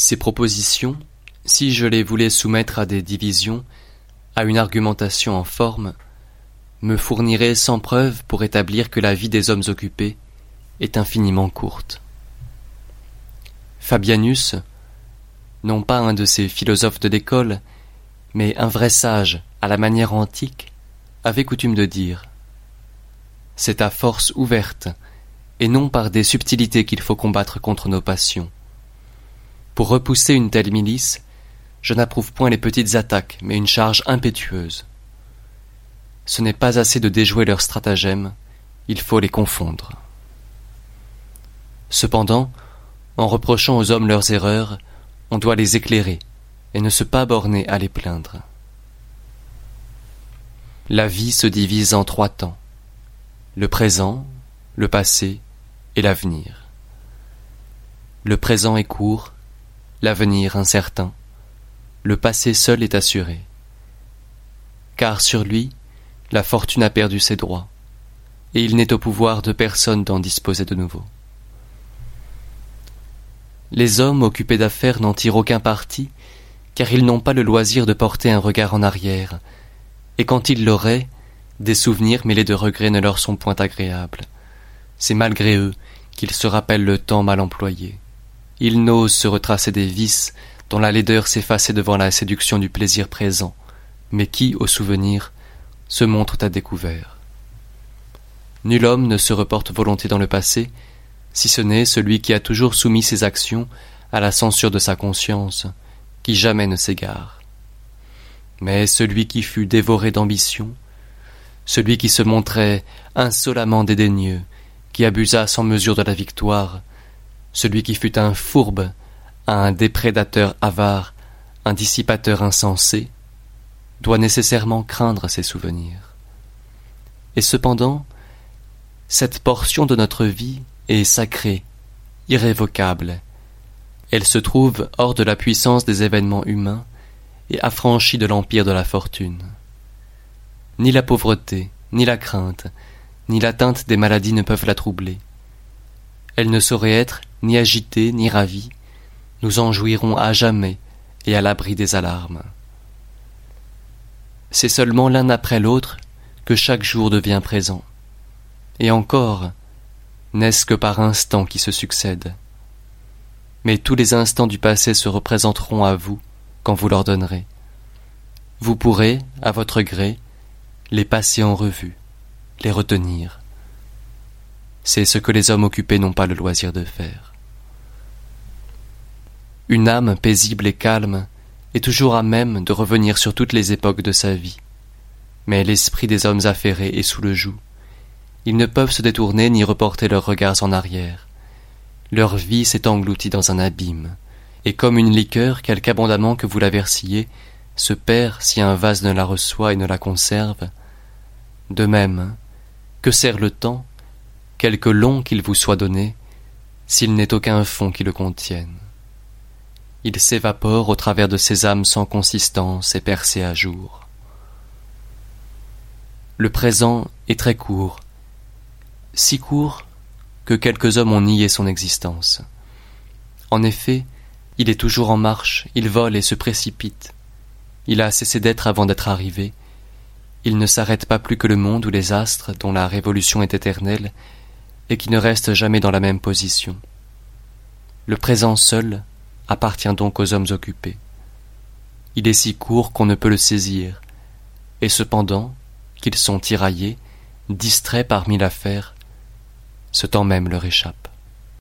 Ces propositions, si je les voulais soumettre à des divisions, à une argumentation en forme, me fourniraient sans preuve pour établir que la vie des hommes occupés est infiniment courte. Fabianus, non pas un de ces philosophes de l'école, mais un vrai sage à la manière antique, avait coutume de dire C'est à force ouverte, et non par des subtilités qu'il faut combattre contre nos passions. Pour repousser une telle milice, je n'approuve point les petites attaques, mais une charge impétueuse. Ce n'est pas assez de déjouer leurs stratagèmes, il faut les confondre. Cependant, en reprochant aux hommes leurs erreurs, on doit les éclairer, et ne se pas borner à les plaindre. La vie se divise en trois temps le présent, le passé et l'avenir. Le présent est court, l'avenir incertain, le passé seul est assuré. Car sur lui, la fortune a perdu ses droits, et il n'est au pouvoir de personne d'en disposer de nouveau. Les hommes occupés d'affaires n'en tirent aucun parti, car ils n'ont pas le loisir de porter un regard en arrière, et quand ils l'auraient, des souvenirs mêlés de regrets ne leur sont point agréables. C'est malgré eux qu'ils se rappellent le temps mal employé. Ils n'osent se retracer des vices dont la laideur s'effaçait devant la séduction du plaisir présent, mais qui, au souvenir, se montrent à découvert? Nul homme ne se reporte volontiers dans le passé, si ce n'est celui qui a toujours soumis ses actions à la censure de sa conscience, qui jamais ne s'égare. Mais celui qui fut dévoré d'ambition, celui qui se montrait insolemment dédaigneux, qui abusa sans mesure de la victoire, celui qui fut un fourbe, un déprédateur avare, un dissipateur insensé, doit nécessairement craindre ses souvenirs. Et cependant, cette portion de notre vie est sacrée, irrévocable. Elle se trouve hors de la puissance des événements humains et affranchie de l'empire de la fortune. Ni la pauvreté, ni la crainte, ni l'atteinte des maladies ne peuvent la troubler. Elle ne saurait être ni agitée ni ravie. Nous en jouirons à jamais et à l'abri des alarmes. C'est seulement l'un après l'autre que chaque jour devient présent. Et encore, n'est-ce que par instants qui se succèdent. Mais tous les instants du passé se représenteront à vous quand vous leur donnerez. Vous pourrez, à votre gré, les passer en revue, les retenir. C'est ce que les hommes occupés n'ont pas le loisir de faire. Une âme paisible et calme est toujours à même de revenir sur toutes les époques de sa vie. Mais l'esprit des hommes affairés est sous le joug. Ils ne peuvent se détourner ni reporter leurs regards en arrière. Leur vie s'est engloutie dans un abîme, et comme une liqueur, quelque abondamment que vous la versiez, se perd si un vase ne la reçoit et ne la conserve, de même, que sert le temps, quelque long qu'il vous soit donné, s'il n'est aucun fond qui le contienne. Il s'évapore au travers de ces âmes sans consistance et percées à jour. Le présent est très court, si court que quelques hommes ont nié son existence. En effet, il est toujours en marche, il vole et se précipite. Il a cessé d'être avant d'être arrivé, il ne s'arrête pas plus que le monde ou les astres dont la révolution est éternelle et qui ne restent jamais dans la même position. Le présent seul appartient donc aux hommes occupés. Il est si court qu'on ne peut le saisir, et cependant qu'ils sont tiraillés, distraits par mille affaires, ce temps même leur échappe.